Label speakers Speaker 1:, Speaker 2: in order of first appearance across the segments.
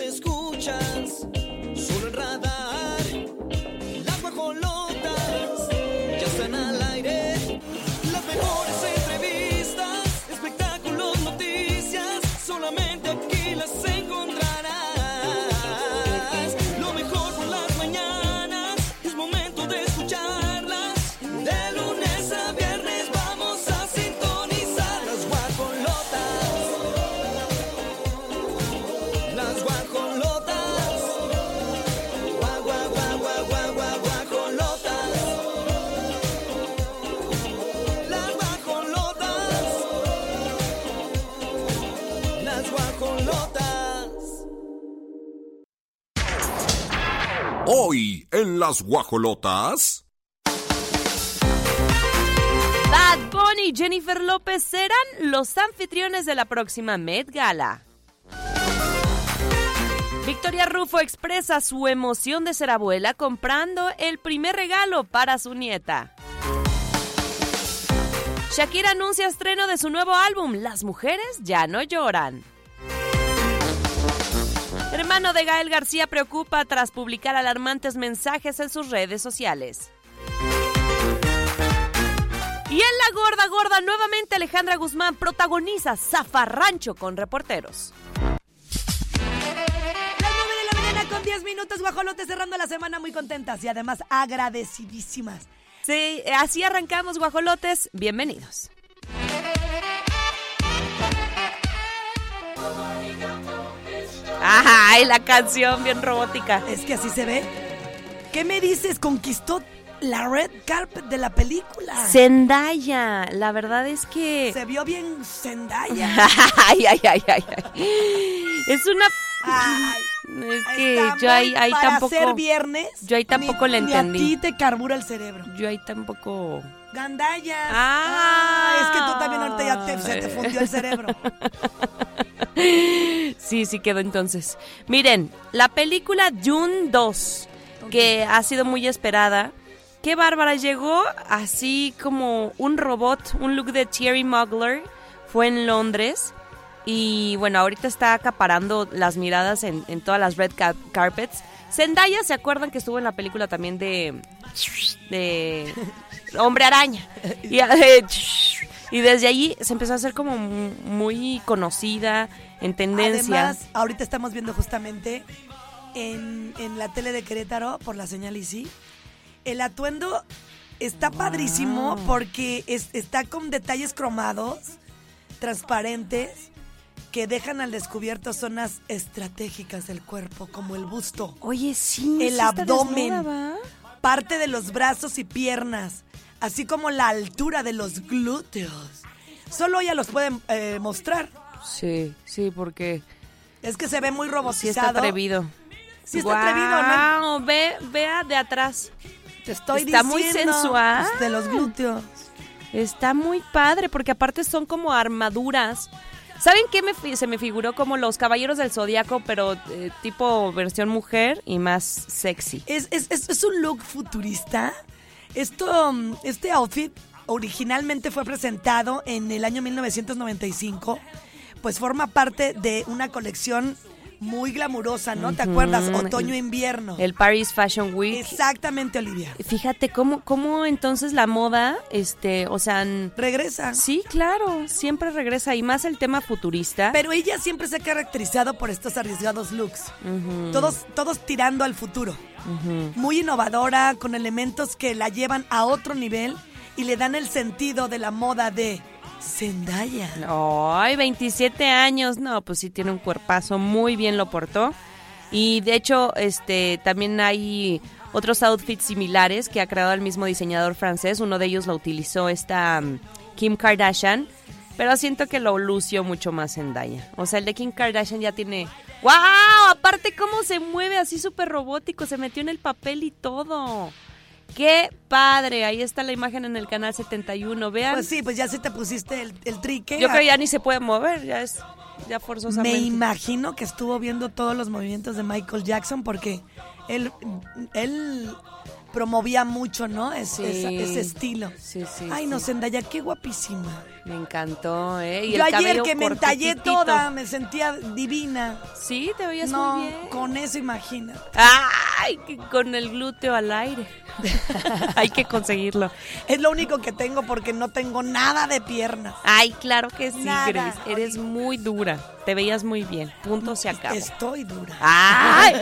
Speaker 1: escuchas,
Speaker 2: Hoy en las guajolotas.
Speaker 3: Bad Bunny y Jennifer López serán los anfitriones de la próxima Met Gala. Victoria Rufo expresa su emoción de ser abuela comprando el primer regalo para su nieta. Shakira anuncia estreno de su nuevo álbum Las mujeres ya no lloran. Hermano de Gael García preocupa tras publicar alarmantes mensajes en sus redes sociales. Y en la gorda gorda, nuevamente Alejandra Guzmán protagoniza Zafarrancho con reporteros.
Speaker 4: Las 9 de la mañana con 10 minutos, guajolotes cerrando la semana muy contentas y además agradecidísimas.
Speaker 3: Sí, así arrancamos, guajolotes. Bienvenidos. Ay, la canción bien robótica.
Speaker 4: Es que así se ve. ¿Qué me dices? Conquistó la red carpet de la película.
Speaker 3: Zendaya, la verdad es que...
Speaker 4: Se vio bien Zendaya.
Speaker 3: ay, ay, ay, ay, ay. Es una...
Speaker 4: Ay,
Speaker 3: Es que yo ahí, ahí
Speaker 4: para
Speaker 3: tampoco...
Speaker 4: ser viernes.
Speaker 3: yo ahí tampoco
Speaker 4: ni-
Speaker 3: le
Speaker 4: Ni
Speaker 3: entendí.
Speaker 4: a ti te carbura el cerebro.
Speaker 3: Yo ahí tampoco...
Speaker 4: Gandaya.
Speaker 3: Ah.
Speaker 4: es que tú también ahorita ya te, se te fundió el cerebro.
Speaker 3: Sí, sí quedó entonces. Miren, la película Dune 2, que ha sido muy esperada. Qué bárbara, llegó así como un robot, un look de Thierry Mugler. Fue en Londres. Y bueno, ahorita está acaparando las miradas en, en todas las red ca- carpets. Zendaya, ¿se acuerdan que estuvo en la película también de. de. Hombre Araña? Y, eh, y desde allí se empezó a hacer como mu- muy conocida, en tendencia.
Speaker 4: Además, ahorita estamos viendo justamente en, en la tele de Querétaro, por la señal ICI, el atuendo está padrísimo porque es- está con detalles cromados, transparentes, que dejan al descubierto zonas estratégicas del cuerpo, como el busto,
Speaker 3: Oye, sí.
Speaker 4: El abdomen. parte de los brazos y piernas, así como la altura de los glúteos. Solo ella los puede eh, mostrar.
Speaker 3: Sí, sí, porque
Speaker 4: Es que se ve muy
Speaker 3: sí
Speaker 4: robotizado.
Speaker 3: está atrevido.
Speaker 4: Sí está atrevido, ¿no?
Speaker 3: Ve, vea de atrás.
Speaker 4: Te estoy
Speaker 3: Está muy
Speaker 4: diciendo,
Speaker 3: sensual.
Speaker 4: pues, de los glúteos.
Speaker 3: Está muy padre porque aparte son como armaduras. ¿Saben qué me se me figuró como los caballeros del zodiaco, pero eh, tipo versión mujer y más sexy?
Speaker 4: Es, es, es, es un look futurista. Esto, mm, este outfit originalmente fue presentado en el año 1995. Pues forma parte de una colección muy glamurosa, ¿no? ¿Te acuerdas? Otoño-invierno.
Speaker 3: El Paris Fashion Week.
Speaker 4: Exactamente, Olivia.
Speaker 3: Fíjate cómo, cómo entonces la moda, este, o sea,
Speaker 4: Regresa.
Speaker 3: sí, claro, siempre regresa y más el tema futurista.
Speaker 4: Pero ella siempre se ha caracterizado por estos arriesgados looks. Todos, todos tirando al futuro. Muy innovadora, con elementos que la llevan a otro nivel y le dan el sentido de la moda de Zendaya.
Speaker 3: Ay, 27 años. No, pues sí tiene un cuerpazo, muy bien lo portó. Y de hecho, este también hay otros outfits similares que ha creado el mismo diseñador francés. Uno de ellos lo utilizó esta mm, Kim Kardashian, pero siento que lo lució mucho más Zendaya. O sea, el de Kim Kardashian ya tiene ¡Wow! Aparte cómo se mueve así súper robótico, se metió en el papel y todo. ¡Qué padre! Ahí está la imagen en el canal 71. Vean.
Speaker 4: Pues sí, pues ya se te pusiste el, el trique.
Speaker 3: Yo creo que ya ni se puede mover, ya es ya
Speaker 4: Me
Speaker 3: forzosamente.
Speaker 4: imagino que estuvo viendo todos los movimientos de Michael Jackson porque él, él promovía mucho, ¿no? Es-
Speaker 3: Sí.
Speaker 4: esa- ese estilo.
Speaker 3: Sí, sí.
Speaker 4: Ay, no,
Speaker 3: sí.
Speaker 4: Zendaya, qué guapísima.
Speaker 3: Me encantó, ¿eh? Y
Speaker 4: Yo
Speaker 3: el
Speaker 4: ayer que me entallé toda, me sentía divina.
Speaker 3: Sí, te veías
Speaker 4: No,
Speaker 3: muy bien.
Speaker 4: con eso imagina.
Speaker 3: ¡Ay! que Con el glúteo al aire. Hay que conseguirlo.
Speaker 4: Es lo único que tengo porque no tengo nada de piernas.
Speaker 3: Ay, claro que sí,
Speaker 4: Nada.
Speaker 3: Grace. Eres muy dura. Te veías muy bien. Punto se acabó.
Speaker 4: Estoy dura.
Speaker 3: ¡Ay!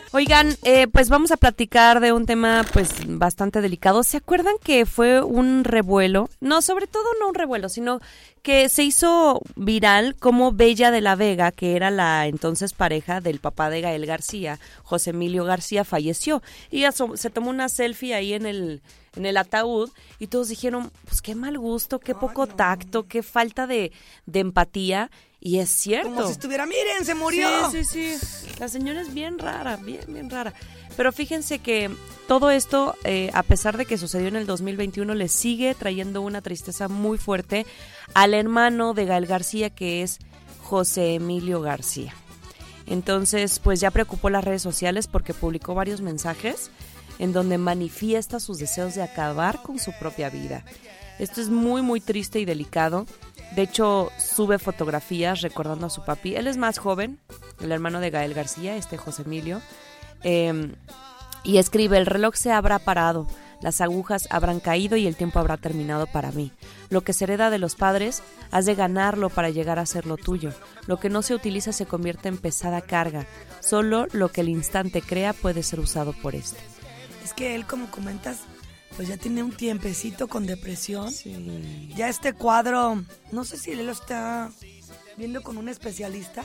Speaker 3: Oigan, eh, pues vamos a platicar de un tema pues bastante delicado. ¿Se acuerdan que fue un revuelo? No, sobre todo no un revuelo, sino que se hizo viral como Bella de la Vega, que era la entonces pareja del papá de Gael García, José Emilio García, falleció. Y so- se tomó una selfie ahí en el en el ataúd y todos dijeron, pues qué mal gusto, qué poco tacto, qué falta de, de empatía. Y es cierto.
Speaker 4: Como si estuviera, miren, se murió.
Speaker 3: Sí, sí, sí. La señora es bien rara, bien, bien rara. Pero fíjense que todo esto, eh, a pesar de que sucedió en el 2021, le sigue trayendo una tristeza muy fuerte al hermano de Gael García, que es José Emilio García. Entonces, pues ya preocupó las redes sociales porque publicó varios mensajes en donde manifiesta sus deseos de acabar con su propia vida. Esto es muy, muy triste y delicado. De hecho, sube fotografías recordando a su papi. Él es más joven, el hermano de Gael García, este José Emilio. Eh, y escribe, el reloj se habrá parado, las agujas habrán caído y el tiempo habrá terminado para mí. Lo que se hereda de los padres, has de ganarlo para llegar a ser lo tuyo. Lo que no se utiliza se convierte en pesada carga. Solo lo que el instante crea puede ser usado por este.
Speaker 4: Es que él, como comentas, pues ya tiene un tiempecito con depresión.
Speaker 3: Sí.
Speaker 4: Ya este cuadro, no sé si él lo está viendo con un especialista.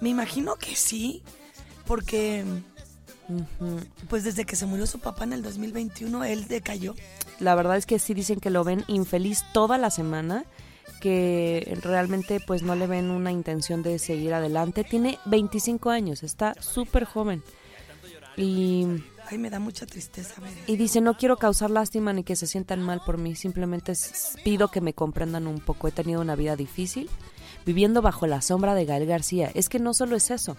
Speaker 4: Me imagino que sí, porque pues desde que se murió su papá en el 2021, él decayó.
Speaker 3: La verdad es que sí dicen que lo ven infeliz toda la semana, que realmente pues no le ven una intención de seguir adelante. Tiene 25 años, está súper joven. Y,
Speaker 4: Ay, me da mucha tristeza ver.
Speaker 3: y dice, no quiero causar lástima ni que se sientan mal por mí, simplemente pido que me comprendan un poco. He tenido una vida difícil, viviendo bajo la sombra de Gael García. Es que no solo es eso,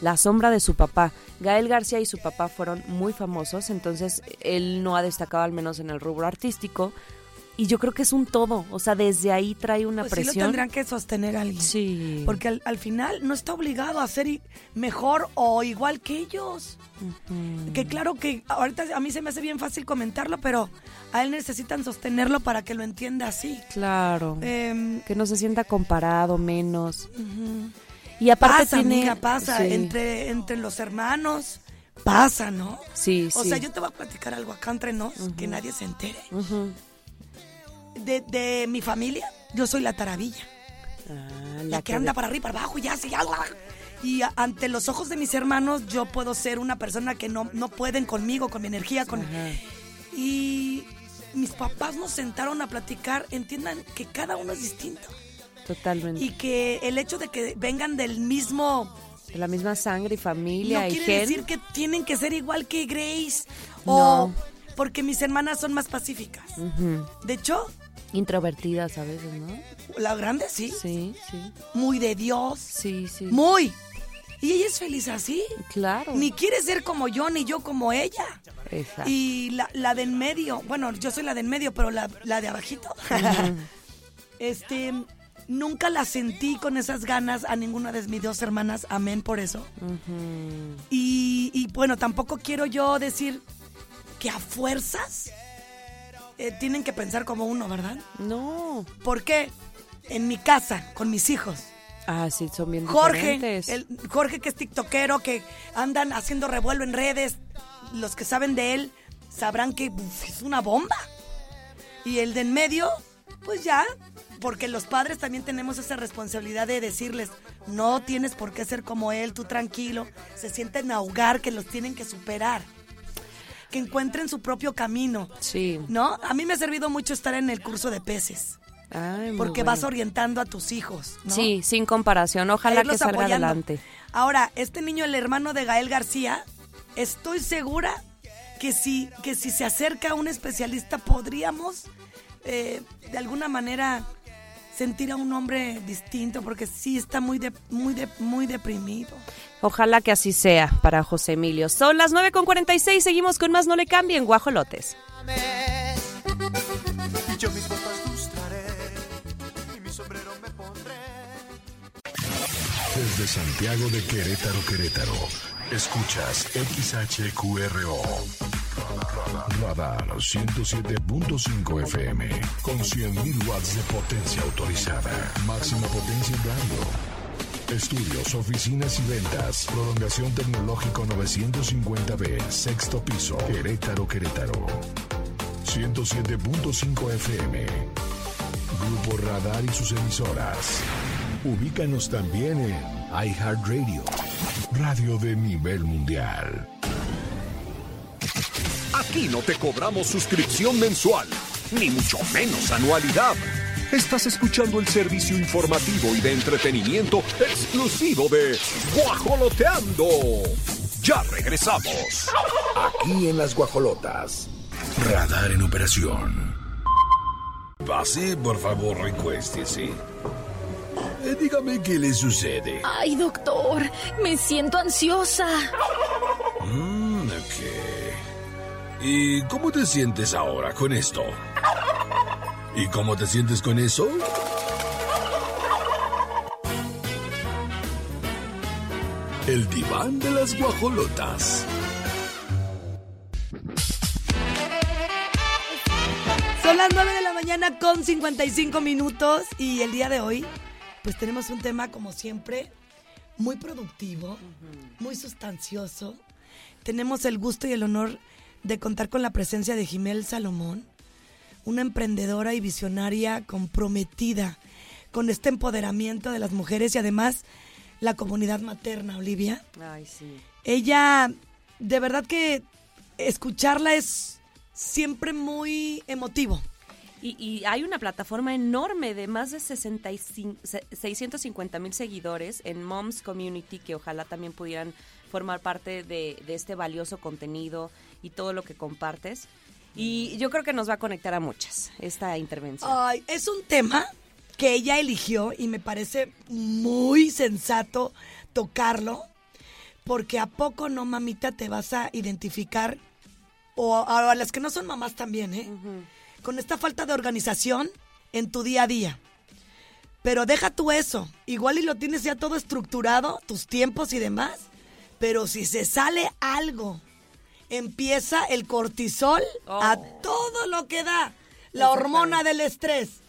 Speaker 3: la sombra de su papá. Gael García y su papá fueron muy famosos, entonces él no ha destacado al menos en el rubro artístico. Y yo creo que es un todo, o sea, desde ahí trae una
Speaker 4: Pues sí lo
Speaker 3: presión.
Speaker 4: tendrán que sostener alguien.
Speaker 3: Sí.
Speaker 4: Porque al, al final no está obligado a ser mejor o igual que ellos. Que claro que ahorita a mí se me hace bien fácil comentarlo, pero a él necesitan sostenerlo para que lo entienda así.
Speaker 3: Claro.
Speaker 4: Em,
Speaker 3: que no se sienta comparado menos.
Speaker 4: ujú.
Speaker 3: Y aparte
Speaker 4: pasa,
Speaker 3: tiene
Speaker 4: amiga, pasa.
Speaker 3: Sí.
Speaker 4: Entre, entre los hermanos, pasa, ¿no?
Speaker 3: Sí,
Speaker 4: O
Speaker 3: sí.
Speaker 4: sea, yo te voy a platicar algo acá entre nos, que nadie se entere.
Speaker 3: Ujú.
Speaker 4: De, de mi familia, yo soy la taravilla.
Speaker 3: Ah,
Speaker 4: La, que anda para arriba, para abajo, y ya. Y ante los ojos de mis hermanos, yo puedo ser una persona que no, no pueden conmigo, con mi energía, con...
Speaker 3: Ajá.
Speaker 4: Y mis papás nos sentaron a platicar, entiendan que cada uno es distinto.
Speaker 3: Totalmente.
Speaker 4: Y que el hecho de que vengan del mismo
Speaker 3: De la misma sangre y familia
Speaker 4: no
Speaker 3: y
Speaker 4: quiere
Speaker 3: gen.
Speaker 4: decir que tienen que ser igual que Grace.
Speaker 3: No.
Speaker 4: O porque mis hermanas son más pacíficas. De hecho,
Speaker 3: Introvertidas a veces, ¿no?
Speaker 4: la grande sí,
Speaker 3: Sí, sí.
Speaker 4: muy de Dios,
Speaker 3: Sí, sí.
Speaker 4: muy. Y ella es feliz así.
Speaker 3: Claro.
Speaker 4: Ni quiere ser como yo, ni yo como ella.
Speaker 3: Exacto.
Speaker 4: Y la, la de en medio, bueno, yo soy la de en medio, pero la, la de abajito, este, nunca la sentí con esas ganas a ninguna de mis dos hermanas, amén por eso. Y, y, bueno, tampoco quiero yo decir que a fuerzas eh, tienen que pensar como uno, ¿verdad?
Speaker 3: No.
Speaker 4: ¿Por qué? En mi casa, con mis hijos.
Speaker 3: Ah, sí, son bien
Speaker 4: Jorge,
Speaker 3: diferentes.
Speaker 4: el, Jorge que es tiktokero, que andan haciendo revuelo en redes, los que saben de él sabrán que uf, es una bomba. Y el de en medio, pues ya, porque los padres también tenemos esa responsabilidad de decirles, no tienes por qué ser como él, tú tranquilo. Se sienten ahogar, que los tienen que superar. Que encuentren su propio camino.
Speaker 3: Sí.
Speaker 4: ¿No? A mí me ha servido mucho estar en el curso de peces,
Speaker 3: Ay,
Speaker 4: porque
Speaker 3: bueno.
Speaker 4: vas orientando a tus hijos. ¿no?
Speaker 3: Sí, sin comparación. Ojalá que salga
Speaker 4: apoyando.
Speaker 3: adelante.
Speaker 4: Ahora, este niño, el hermano de Gael García, estoy segura que si, que si se acerca a un especialista podríamos eh, de alguna manera sentir a un hombre distinto porque sí está muy de- muy de- muy deprimido.
Speaker 3: Ojalá que así sea para José Emilio. Son las 9.46, seguimos con más No le cambien, guajolotes.
Speaker 5: Yo mis botas lustraré y mi sombrero me pondré.
Speaker 6: Desde Santiago de Querétaro, Querétaro. Escuchas XHQRO. Radar 107.5 FM. Con 100.000 watts de potencia autorizada. Máxima potencia en radio. Estudios, oficinas y ventas. Prolongación tecnológico 950B. Sexto piso. Querétaro, Querétaro. 107.5 FM. Grupo Radar y sus emisoras. Ubícanos también en iHeartRadio, radio de nivel mundial.
Speaker 2: Aquí no te cobramos suscripción mensual, ni mucho menos anualidad. Estás escuchando el servicio informativo y de entretenimiento exclusivo de Guajoloteando. Ya regresamos.
Speaker 6: Aquí en las guajolotas. Radar en operación. Pase, por favor, recuéstese. Eh, dígame qué le sucede.
Speaker 7: Ay, doctor, me siento ansiosa.
Speaker 6: Mm, ok. ¿Y cómo te sientes ahora con esto? ¿Y cómo te sientes con eso? El diván de las guajolotas.
Speaker 4: Son las 9 de la mañana con 55 minutos y el día de hoy pues tenemos un tema como siempre muy productivo, muy sustancioso. Tenemos el gusto y el honor de contar con la presencia de Jimel Salomón, una emprendedora y visionaria comprometida con este empoderamiento de las mujeres y además la comunidad materna, Olivia.
Speaker 3: Ay, sí.
Speaker 4: Ella, de verdad que escucharla es siempre muy emotivo.
Speaker 3: Y, y hay una plataforma enorme de más de 65, se- 650 mil seguidores en Moms Community que ojalá también pudieran formar parte de, de este valioso contenido y todo lo que compartes. Y yo creo que nos va a conectar a muchas esta intervención.
Speaker 4: Ay, es un tema que ella eligió y me parece muy sensato tocarlo, porque a poco no, mamita, te vas a identificar, o a, a las que no son mamás también, ¿eh? Con esta falta de organización en tu día a día. Pero deja tú eso, igual y lo tienes ya todo estructurado, tus tiempos y demás, pero si se sale algo, empieza el cortisol a
Speaker 3: Oh.
Speaker 4: todo lo que da, la hormona del estrés.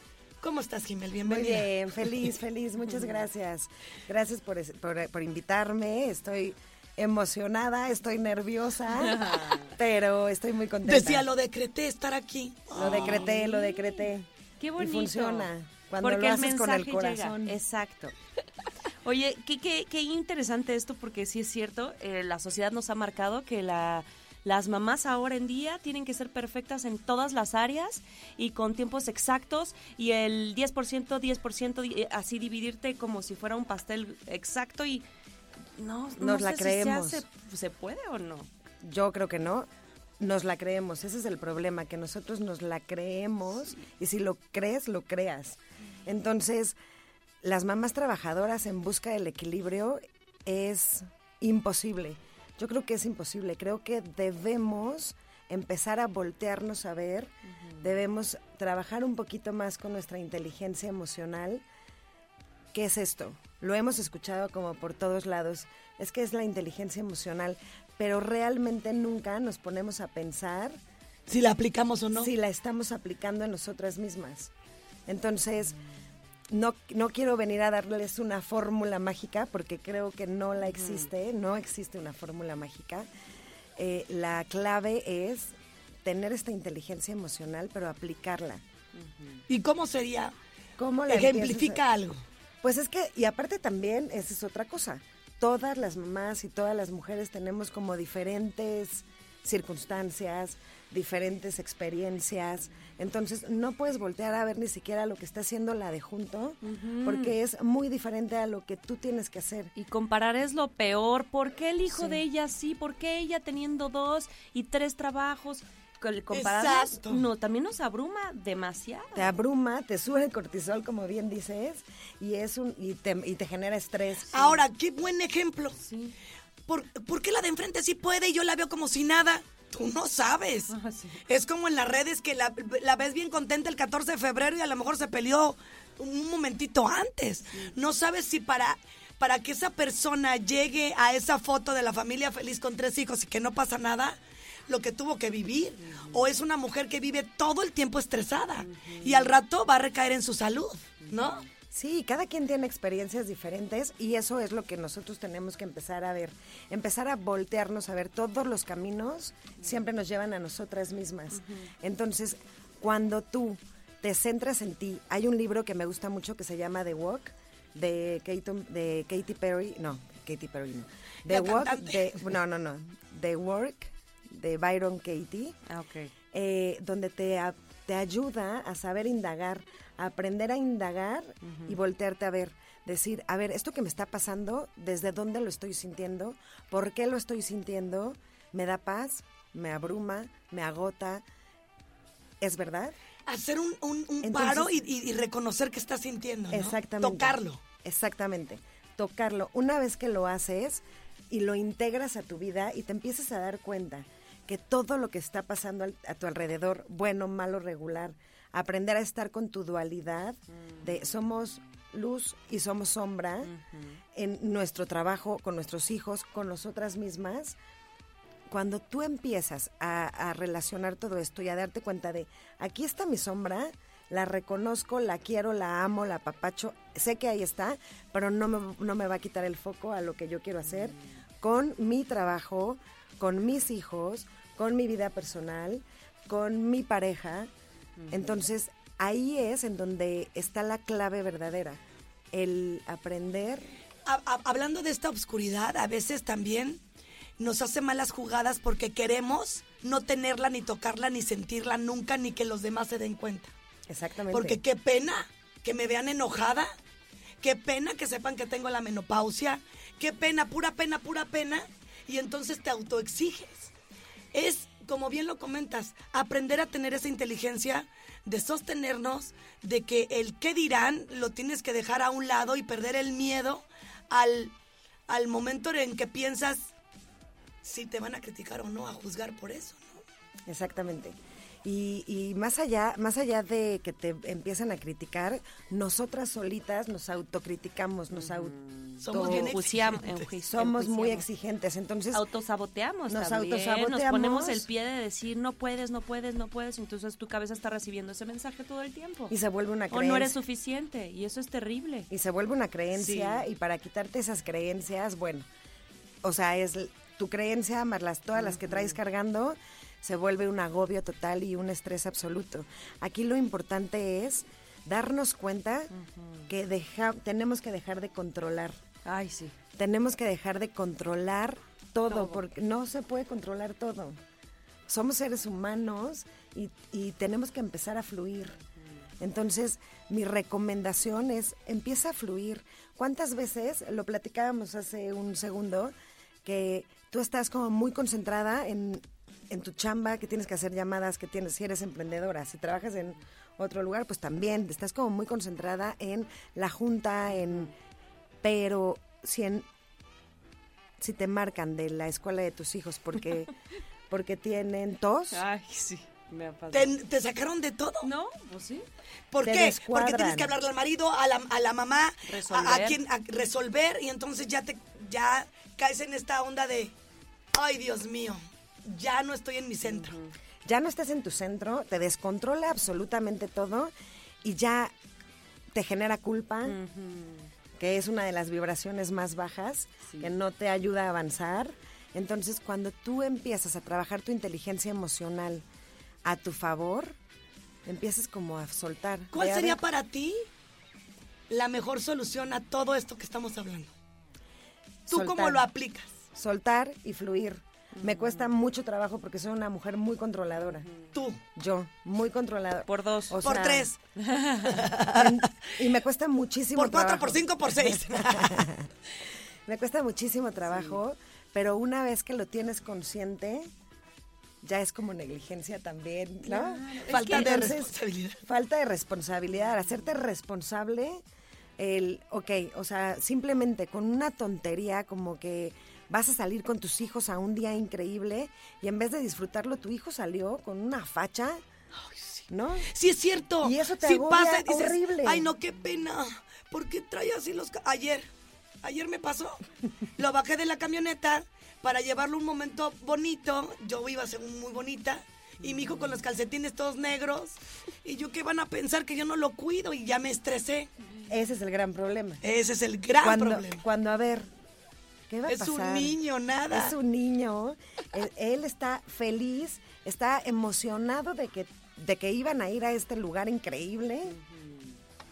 Speaker 4: ¿Cómo estás, Jimel?
Speaker 8: Muy
Speaker 4: Bienvenida.
Speaker 8: bien, feliz, feliz, muchas gracias. Gracias por, por, por invitarme, estoy emocionada, estoy nerviosa, pero estoy muy contenta.
Speaker 4: Decía, lo decreté estar aquí.
Speaker 8: Lo decreté, lo decreté.
Speaker 3: Qué bonito.
Speaker 8: Y funciona. Cuando
Speaker 3: porque
Speaker 8: lo
Speaker 3: el
Speaker 8: haces con el
Speaker 3: mensaje
Speaker 8: corazón.
Speaker 3: llega. Exacto. Oye, qué, qué, qué interesante esto, porque sí es cierto, eh, la sociedad nos ha marcado que la, las mamás ahora en día tienen que ser perfectas en todas las áreas y con tiempos exactos y el 10%, 10%, di- eh, así dividirte como si fuera un pastel exacto y no, no
Speaker 8: Nos la
Speaker 3: sé si
Speaker 8: creemos.
Speaker 3: se, hace- ¿Se puede o no?
Speaker 8: Yo creo que no. Nos la creemos, ese es el problema, que nosotros nos la creemos y si lo crees, lo creas. Entonces, las mamás trabajadoras en busca del equilibrio es imposible. Yo creo que es imposible. Creo que debemos empezar a voltearnos a ver, debemos trabajar un poquito más con nuestra inteligencia emocional. ¿Qué es esto? Lo hemos escuchado como por todos lados. Es que es la inteligencia emocional, pero realmente nunca nos ponemos a pensar
Speaker 4: Si la aplicamos o no.
Speaker 8: si la estamos aplicando en nosotras mismas. Entonces, no, no quiero venir a darles una fórmula mágica porque creo que no la existe, no existe una fórmula mágica. Eh, la clave es tener esta inteligencia emocional, pero aplicarla.
Speaker 4: ¿Y cómo sería?
Speaker 8: ¿Cómo la
Speaker 4: Ejemplifica algo.
Speaker 8: Pues es que, y aparte también, esa es otra cosa. Todas las mamás y todas las mujeres tenemos como diferentes circunstancias, diferentes experiencias. Entonces, no puedes voltear a ver ni siquiera lo que está haciendo la de junto, porque es muy diferente a lo que tú tienes que hacer.
Speaker 3: Y comparar es lo peor. ¿Por qué el hijo de ella sí? ¿Por qué ella teniendo dos y tres trabajos?
Speaker 4: Exacto.
Speaker 3: no, también nos abruma demasiado.
Speaker 8: Te abruma, te sube el cortisol, como bien dices, y es un y te, y te genera estrés.
Speaker 4: Ahora, qué buen ejemplo.
Speaker 3: Sí.
Speaker 4: ¿Por, por qué la de enfrente sí puede y yo la veo como si nada? Tú no sabes.
Speaker 3: Ah, sí.
Speaker 4: Es como en las redes que la, la ves bien contenta el 14 de febrero y a lo mejor se peleó un momentito antes. No sabes si para, para que esa persona llegue a esa foto de la familia feliz con tres hijos y que no pasa nada, lo que tuvo que vivir. O es una mujer que vive todo el tiempo estresada y al rato va a recaer en su salud, ¿no?
Speaker 8: Sí, cada quien tiene experiencias diferentes y eso es lo que nosotros tenemos que empezar a ver. Empezar a voltearnos a ver todos los caminos siempre nos llevan a nosotras mismas. Entonces, cuando tú te centras en ti, hay un libro que me gusta mucho que se llama The Walk de Katy, de Katy Perry, no, Katy Perry no. The
Speaker 4: La
Speaker 8: Walk
Speaker 4: cantante.
Speaker 8: de no, no, no. The Work de Byron Katie
Speaker 3: Ah, ok.
Speaker 8: eh, donde te, te ayuda a saber indagar, a aprender a indagar y voltearte a ver. Decir, a ver, esto que me está pasando, ¿desde dónde lo estoy sintiendo? ¿Por qué lo estoy sintiendo? ¿Me da paz? ¿Me abruma? ¿Me agota? ¿Es verdad?
Speaker 4: Hacer un, un- un
Speaker 8: Entonces-
Speaker 4: paro y reconocer que estás sintiendo, ¿no?
Speaker 8: Exactamente.
Speaker 4: Tocarlo.
Speaker 8: Exactamente. Tocarlo. Una vez que lo haces y lo integras a tu vida y te empiezas a dar cuenta que todo lo que está pasando a tu alrededor, bueno, malo, regular, aprender a estar con tu dualidad de somos luz y somos sombra en nuestro trabajo, con nuestros hijos, con nosotras mismas, cuando tú empiezas a, a relacionar todo esto y a darte cuenta de, aquí está mi sombra, la reconozco, la quiero, la amo, la papacho, sé que ahí está, pero no me, no me va a quitar el foco a lo que yo quiero hacer con mi trabajo, con mis hijos, con mi vida personal, con mi pareja. Entonces, ahí es en donde está la clave verdadera, el aprender
Speaker 4: A- a- hablando de esta obscuridad, a veces también nos hace malas jugadas porque queremos no tenerla, ni tocarla, ni sentirla nunca, ni que los demás se den cuenta.
Speaker 8: exactamente.
Speaker 4: Porque qué pena que me vean enojada, qué pena que sepan que tengo la menopausia, qué pena, pura pena, pura pena, y entonces te autoexiges. Es, como bien lo comentas, aprender a tener esa inteligencia de sostenernos, de que el qué dirán lo tienes que dejar a un lado y perder el miedo al, al momento en que piensas si te van a criticar o no, a juzgar por eso. ¿no?
Speaker 8: Exactamente. Y, y más allá, más allá de que te empiezan a criticar, nosotras solitas nos autocriticamos, nos auto
Speaker 4: Somos bien exigentes.
Speaker 8: somos muy exigentes. Entonces,
Speaker 3: autosaboteamos
Speaker 8: Nos
Speaker 3: también. Nos
Speaker 8: autosaboteamos.
Speaker 3: ponemos el pie de decir no puedes, no puedes, no puedes. Entonces tu cabeza está recibiendo ese mensaje todo el tiempo.
Speaker 8: y se vuelve una
Speaker 3: o
Speaker 8: creencia.
Speaker 3: no eres suficiente y eso es terrible.
Speaker 8: y se vuelve una creencia
Speaker 3: Sí.
Speaker 8: y para quitarte esas creencias, bueno, o sea, es tu creencia más las todas las que traes cargando se vuelve un agobio total y un estrés absoluto. Aquí lo importante es darnos cuenta que deja, tenemos que dejar de controlar.
Speaker 3: Ay, sí.
Speaker 8: Tenemos que dejar de controlar todo, porque no se puede controlar todo. Somos seres humanos y, y tenemos que empezar a fluir. Entonces, mi recomendación es, empieza a fluir. ¿Cuántas veces, lo platicábamos hace un segundo, que tú estás como muy concentrada en, en tu chamba, que tienes que hacer llamadas, que tienes, si eres emprendedora, si trabajas en otro lugar, pues también estás como muy concentrada en la junta, en pero si en si te marcan de la escuela de tus hijos porque porque tienen tos,
Speaker 3: Ay, sí. Me ha pasado.
Speaker 4: ¿Te, te sacaron de todo?
Speaker 3: No, pues sí.
Speaker 4: ¿Por
Speaker 8: Te
Speaker 4: qué? Porque tienes que hablarle al marido, a la, a la mamá, a, a
Speaker 3: Resolver.
Speaker 4: quien a resolver y entonces ya te ya caes en esta onda de ay Dios mío, ya no estoy en mi centro.
Speaker 8: ya no estás en tu centro, te descontrola absolutamente todo y ya te genera culpa, que es una de las vibraciones más bajas, que no te ayuda a avanzar. Entonces, cuando tú empiezas a trabajar tu inteligencia emocional a tu favor, empiezas como a soltar.
Speaker 4: ¿Cuál sería para ti la mejor solución a todo esto que estamos hablando? ¿Tú cómo lo aplicas?
Speaker 8: soltar y fluir. Me cuesta mucho trabajo porque soy una mujer muy controladora.
Speaker 4: Tú.
Speaker 8: Yo, muy controladora.
Speaker 3: Por dos.
Speaker 8: O
Speaker 4: por
Speaker 8: sea,
Speaker 4: tres,
Speaker 8: en- y me cuesta muchísimo
Speaker 4: por cuatro,
Speaker 8: trabajo.
Speaker 4: por cinco, por seis.
Speaker 8: Me cuesta muchísimo trabajo, pero una vez que lo tienes consciente, ya es como negligencia también, ¿no?
Speaker 4: Falta de
Speaker 8: Entonces,
Speaker 4: responsabilidad.
Speaker 8: Falta de responsabilidad, hacerte responsable, el, ok, o sea, simplemente con una tontería como que vas a salir con tus hijos a un día increíble y en vez de disfrutarlo, tu hijo salió con una facha, ¿no?
Speaker 4: Sí, es cierto.
Speaker 8: Y eso te
Speaker 4: sí
Speaker 8: agobia
Speaker 4: pasa dices,
Speaker 8: horrible.
Speaker 4: Ay, no, qué pena. ¿Por qué trae así los... ca-?" Ayer, ayer me pasó. Lo bajé de la camioneta para llevarlo un momento bonito. Yo iba a ser muy bonita. Y mi hijo con los calcetines todos negros. Y yo, ¿qué van a pensar? Que yo no lo cuido. Y ya me estresé.
Speaker 8: Ese es el gran problema.
Speaker 4: Ese es el gran
Speaker 8: cuando,
Speaker 4: problema.
Speaker 8: cuando, a ver, ¿qué va a
Speaker 4: Es un niño, nada.
Speaker 8: Es un niño. Él, él está feliz, está emocionado de que, de que iban a ir a este lugar increíble.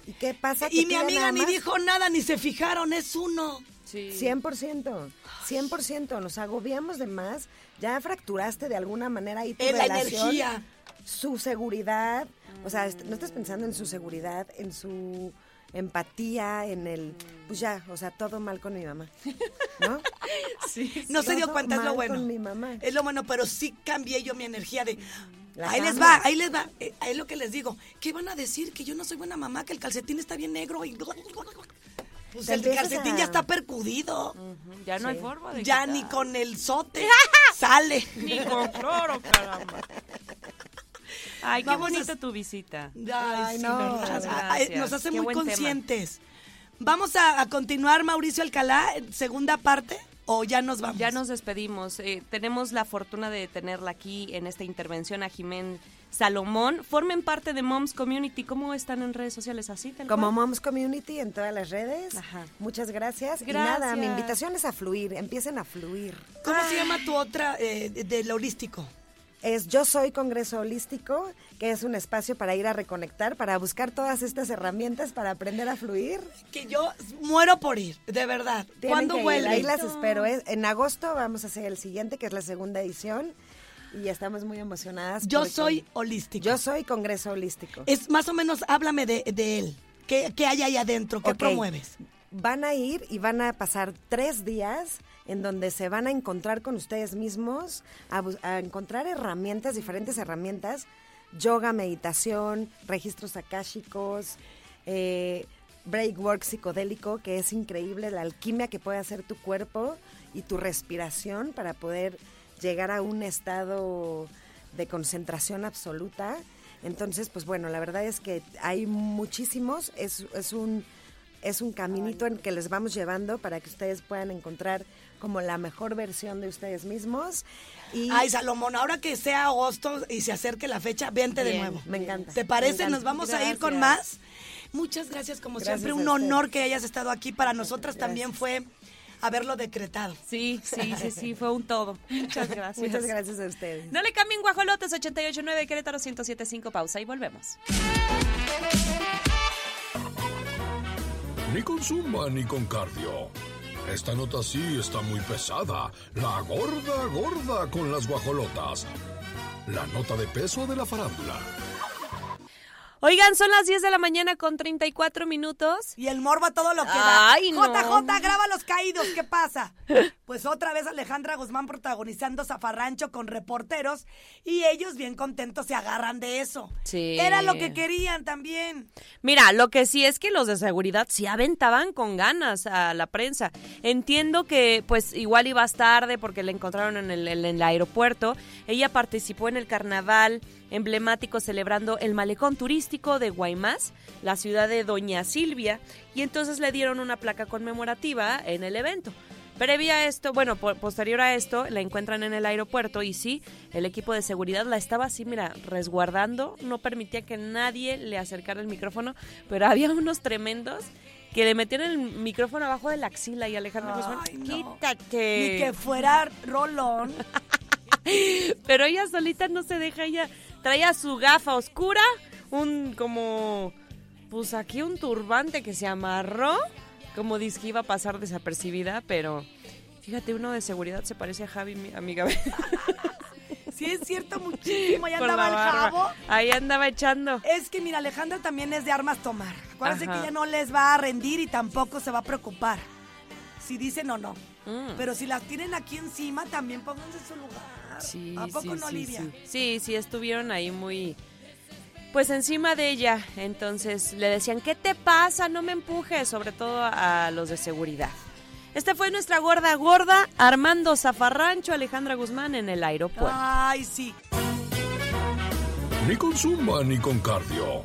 Speaker 8: ¿Y qué pasa?
Speaker 4: Y mi amiga
Speaker 8: nada
Speaker 4: ni
Speaker 8: más
Speaker 4: dijo nada, ni se fijaron. Es uno.
Speaker 3: Sí.
Speaker 8: 100%, 100%, nos agobiamos de más, ya fracturaste de alguna manera ahí tu
Speaker 4: En la
Speaker 8: relación,
Speaker 4: energía.
Speaker 8: su seguridad, o sea, no estás pensando en su seguridad, en su empatía, en el, pues ya, o sea, todo mal con mi mamá, ¿no?
Speaker 4: No se dio cuenta, es lo bueno.
Speaker 8: con mi mamá.
Speaker 4: Es lo bueno, pero sí cambié yo mi energía de... Ahí les va, ahí les va. Eh, ahí es lo que les digo. ¿Qué van a decir? Que yo no soy buena mamá, que el calcetín está bien negro y... Pues el calcetín
Speaker 8: a-
Speaker 4: ya está percudido.
Speaker 3: Ya no hay forma de
Speaker 4: Ya
Speaker 3: quitar.
Speaker 4: ni con el sote sale.
Speaker 3: Ni con cloro, caramba. Ay, qué
Speaker 4: Vamos a-
Speaker 3: bonita tu visita.
Speaker 4: Ay,
Speaker 8: Ay,
Speaker 4: sí,
Speaker 8: no.
Speaker 4: Nos hace
Speaker 3: Qué
Speaker 4: muy
Speaker 3: tema.
Speaker 4: conscientes. Vamos a, a continuar, Mauricio Alcalá, segunda parte, o ya nos vamos.
Speaker 3: Ya nos despedimos. Eh, tenemos la fortuna de tenerla aquí en esta intervención a Jimén Salomón. Formen parte de Moms Community. ¿Cómo están en redes sociales así?
Speaker 8: Como
Speaker 3: cual?
Speaker 8: Moms Community en todas las redes.
Speaker 3: Ajá.
Speaker 8: Muchas gracias. Y
Speaker 3: Gracias.
Speaker 8: nada, mi invitación es a fluir, empiecen a fluir.
Speaker 4: ¿Cómo se llama tu otra eh, de- del holístico?
Speaker 8: Es Yo Soy Congreso Holístico, que es un espacio para ir a reconectar, para buscar todas estas herramientas para aprender a fluir.
Speaker 4: Que yo muero por ir, de verdad.
Speaker 8: Tienen
Speaker 4: ¿Cuándo vuelve?
Speaker 8: Ahí las espero. Es- En agosto vamos a hacer el siguiente, que es la segunda edición. Y estamos muy emocionadas.
Speaker 4: Yo soy holístico.
Speaker 8: Yo soy Congreso Holístico.
Speaker 4: Es más o menos, háblame de, de él. ¿Qué, qué hay ahí adentro? ¿Qué promueves?
Speaker 8: Van a ir y van a pasar tres días en donde se van a encontrar con ustedes mismos, a, encontrar herramientas, diferentes herramientas, yoga, meditación, registros akáshicos, eh, breakwork psicodélico, que es increíble la alquimia que puede hacer tu cuerpo y tu respiración para poder llegar a un estado de concentración absoluta. Entonces, pues bueno, la verdad es que hay muchísimos, es, es un es un caminito en que les vamos llevando para que ustedes puedan encontrar como la mejor versión de ustedes mismos. Y
Speaker 4: Ay, Salomón, ahora que sea agosto y se acerque la fecha, vente de nuevo.
Speaker 8: me encanta.
Speaker 4: ¿Te parece?
Speaker 8: encanta.
Speaker 4: Nos vamos a ir con más. Muchas gracias, como
Speaker 8: Gracias
Speaker 4: siempre. Un honor que hayas estado aquí. Para nosotras también fue haberlo decretado.
Speaker 3: Sí, sí, sí, sí, fue un todo. Muchas gracias.
Speaker 8: Muchas gracias a ustedes.
Speaker 3: No le cambien guajolotes 889 Querétaro 1075 pausa y volvemos.
Speaker 6: Ni con zumba ni con cardio. Esta nota sí está muy pesada. La gorda gorda con las guajolotas. La nota de peso de la farándula.
Speaker 3: Oigan, son las 10 de la mañana con 34 minutos.
Speaker 4: Y el morbo a todo lo que da.
Speaker 3: Ay, no.
Speaker 4: JJ, graba los caídos. ¿Qué pasa? Pues otra vez Alejandra Guzmán protagonizando Zafarrancho con reporteros y ellos bien contentos se agarran de eso.
Speaker 3: Sí.
Speaker 4: Era lo que querían también.
Speaker 3: Mira, lo que sí es que los de seguridad sí aventaban con ganas a la prensa. Entiendo que pues igual ibas tarde porque la encontraron en el, en el aeropuerto. Ella participó en el carnaval emblemático celebrando el malecón turístico de Guaymas, la ciudad de Doña Silvia, y entonces le dieron una placa conmemorativa en el evento. Previa a esto, bueno, po- posterior a esto, la encuentran en el aeropuerto y sí, el equipo de seguridad la estaba así, mira, resguardando, no permitía que nadie le acercara el micrófono, pero había unos tremendos que le metían el micrófono abajo de la axila y Alejandro Guzmán,
Speaker 4: no.
Speaker 3: quítate.
Speaker 4: Ni que fuera Rolón.
Speaker 3: Pero ella solita no se deja, ella traía su gafa oscura, un como, pues aquí un turbante que se amarró, como dice que iba a pasar desapercibida, pero fíjate, uno de seguridad se parece a Javi, mi amiga.
Speaker 4: Sí, es cierto, muchísimo.
Speaker 3: Con
Speaker 4: andaba el jabo.
Speaker 3: Ahí andaba echando.
Speaker 4: Es que mira, Alejandra también es de armas tomar. Acuérdense
Speaker 3: Ajá.
Speaker 4: que ella no les va a rendir y tampoco se va a preocupar. si dicen o no.
Speaker 3: Mm.
Speaker 4: Pero si las tienen aquí encima, también pónganse en su lugar.
Speaker 3: Sí,
Speaker 4: ¿A poco
Speaker 3: sí,
Speaker 4: no,
Speaker 3: sí,
Speaker 4: Olivia?
Speaker 3: Sí. sí, sí, estuvieron ahí muy... Pues encima de ella, entonces le decían, ¿qué te pasa? No me empujes, sobre todo a los de seguridad. Esta fue nuestra gorda gorda, Armando Zafarrancho, Alejandra Guzmán en el aeropuerto.
Speaker 4: Ay, sí.
Speaker 6: Ni con zumba ni con cardio.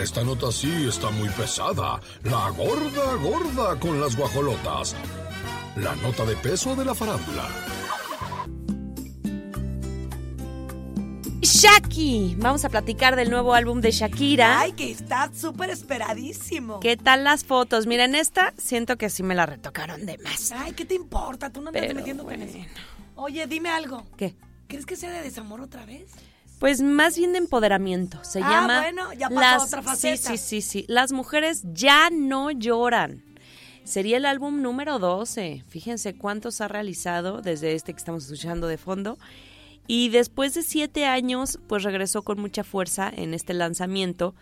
Speaker 6: Esta nota sí está muy pesada. La gorda gorda con las guajolotas. La nota de peso de la farándula.
Speaker 3: Shaki, vamos a platicar del nuevo álbum de Shakira.
Speaker 4: Ay, que está súper esperadísimo.
Speaker 3: ¿Qué tal las fotos? Miren, esta siento que sí me la retocaron de más.
Speaker 4: Ay, ¿qué te importa? Tú no andas
Speaker 3: Pero
Speaker 4: metiendo con
Speaker 3: bueno.
Speaker 4: eso. Oye, dime algo.
Speaker 3: ¿Qué?
Speaker 4: ¿Crees que sea de desamor otra vez?
Speaker 3: Pues más bien de empoderamiento. Se
Speaker 4: Ah,
Speaker 3: llama.
Speaker 4: bueno, ya pasó
Speaker 3: las,
Speaker 4: otra
Speaker 3: Sí,
Speaker 4: faceta.
Speaker 3: sí, sí, sí. Las mujeres ya no lloran. Sería el álbum número 12. Fíjense cuántos ha realizado desde este que estamos escuchando de fondo. Y después de siete años, pues regresó con mucha fuerza en este lanzamiento.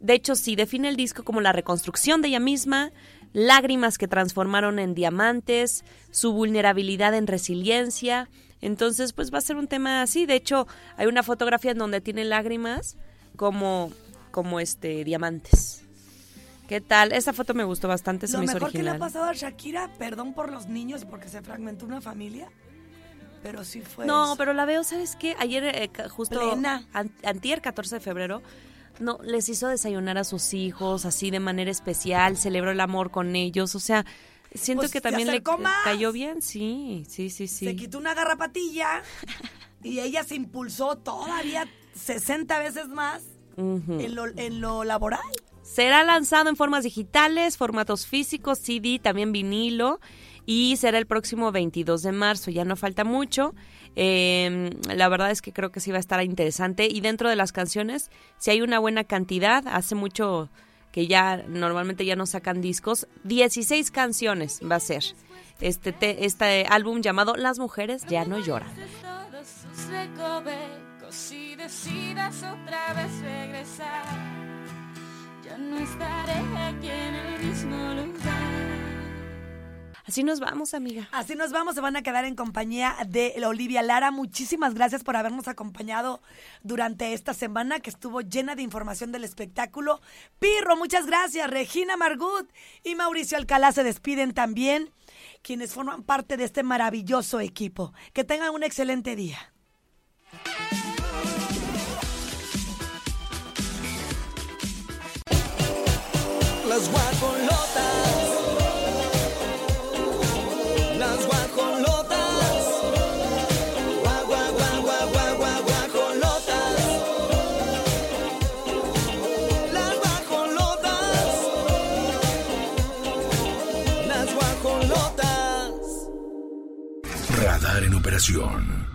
Speaker 3: De hecho, sí, define el disco como la reconstrucción de ella misma, lágrimas que transformaron en diamantes, su vulnerabilidad en resiliencia. Entonces, pues va a ser un tema así. De hecho, hay una fotografía en donde tiene lágrimas como, como este, diamantes. ¿Qué tal? Esa foto me gustó bastante, se
Speaker 4: Lo
Speaker 3: me hizo
Speaker 4: mejor que le ha pasado a Shakira, perdón por los niños porque se fragmentó una familia, pero sí fue.
Speaker 3: No,
Speaker 4: eso.
Speaker 3: pero la veo, ¿sabes qué? Ayer, eh, justo
Speaker 4: Plena.
Speaker 3: an- antier, 14 de febrero, no, les hizo desayunar a sus hijos así de manera especial, celebró el amor con ellos, o sea, siento
Speaker 4: Pues
Speaker 3: que
Speaker 4: se
Speaker 3: también le
Speaker 4: más.
Speaker 3: cayó bien, sí, sí, sí,
Speaker 4: Se
Speaker 3: sí.
Speaker 4: quitó una garrapatilla y ella se impulsó todavía 60 veces más en, lo, en lo laboral.
Speaker 3: Será lanzado en formas digitales, formatos físicos, CD, también vinilo. Y será el próximo 22 de marzo, ya no falta mucho. Eh, la verdad es que creo que sí va a estar interesante. Y dentro de las canciones, si hay una buena cantidad, hace mucho que ya normalmente ya no sacan discos, 16 canciones va a ser este, te- este álbum llamado Las mujeres ya no lloran.
Speaker 9: no estaré aquí en el mismo.
Speaker 3: Así nos vamos, amiga.
Speaker 4: Así nos vamos, se van a quedar en compañía de Olivia Lara. Muchísimas gracias por habernos acompañado durante esta semana que estuvo llena de información del espectáculo. Pirro, muchas gracias. Regina Margut y Mauricio Alcalá se despiden también, quienes forman parte de este maravilloso equipo. Que tengan un excelente día.
Speaker 1: Las guajolotas. Las